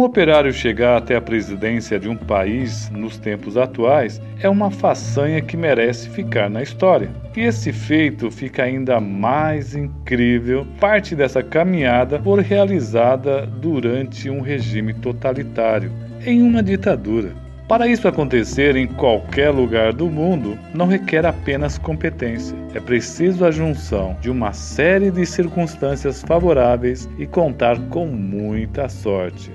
Um operário chegar até a presidência de um país nos tempos atuais é uma façanha que merece ficar na história. E esse feito fica ainda mais incrível, parte dessa caminhada for realizada durante um regime totalitário, em uma ditadura. Para isso acontecer em qualquer lugar do mundo, não requer apenas competência. É preciso a junção de uma série de circunstâncias favoráveis e contar com muita sorte.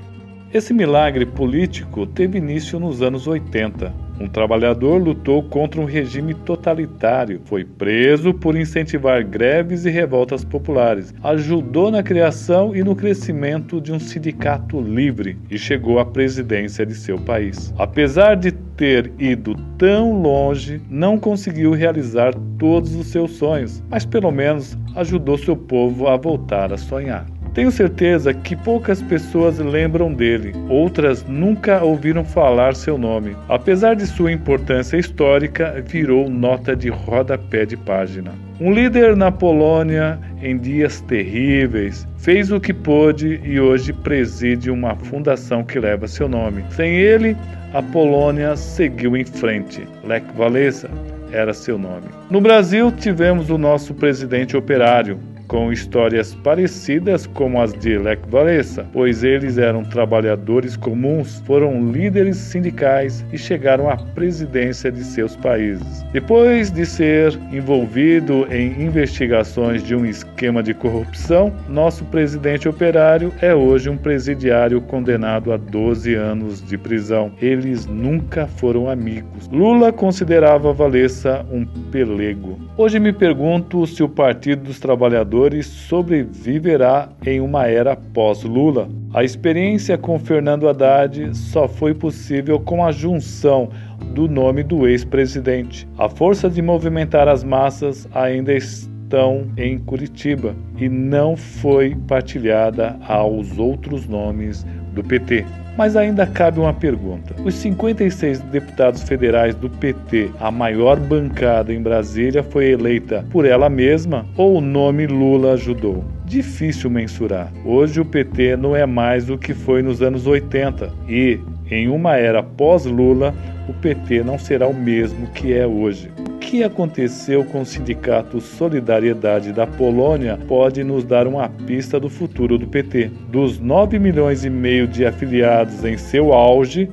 Esse milagre político teve início nos anos 80. Um trabalhador lutou contra um regime totalitário, foi preso por incentivar greves e revoltas populares, ajudou na criação e no crescimento de um sindicato livre e chegou à presidência de seu país. Apesar de ter ido tão longe, não conseguiu realizar todos os seus sonhos, mas pelo menos ajudou seu povo a voltar a sonhar. Tenho certeza que poucas pessoas lembram dele, outras nunca ouviram falar seu nome. Apesar de sua importância histórica, virou nota de rodapé de página. Um líder na Polônia em dias terríveis, fez o que pôde e hoje preside uma fundação que leva seu nome. Sem ele, a Polônia seguiu em frente. Lech Walesa era seu nome. No Brasil, tivemos o nosso presidente operário, com histórias parecidas como as de Lech Walesa, pois eles eram trabalhadores comuns, foram líderes sindicais e chegaram à presidência de seus países. Depois de ser envolvido em investigações de um esquema de corrupção, nosso presidente operário é hoje um presidiário condenado a 12 anos de prisão. Eles nunca foram amigos. Lula considerava Valesa um pelego. Hoje me pergunto se o Partido dos Trabalhadores sobreviverá em uma era pós-Lula. A experiência com Fernando Haddad só foi possível com a junção do nome do ex-presidente. A força de movimentar as massas ainda estão em Curitiba e não foi partilhada aos outros nomes do PT. Mas ainda cabe uma pergunta: os 56 deputados federais do PT, a maior bancada em Brasília, foi eleita por ela mesma ou o nome Lula ajudou? Difícil mensurar. Hoje o PT não é mais o que foi nos anos 80 e, em uma era pós-Lula, o PT não será o mesmo que é hoje que aconteceu com o Sindicato Solidariedade da Polônia pode nos dar uma pista do futuro do PT. Dos 9 milhões e meio de afiliados em seu auge,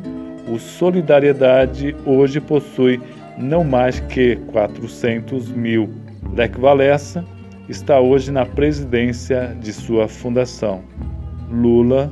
o Solidariedade hoje possui não mais que 400 mil. Lech Walesa está hoje na presidência de sua fundação. Lula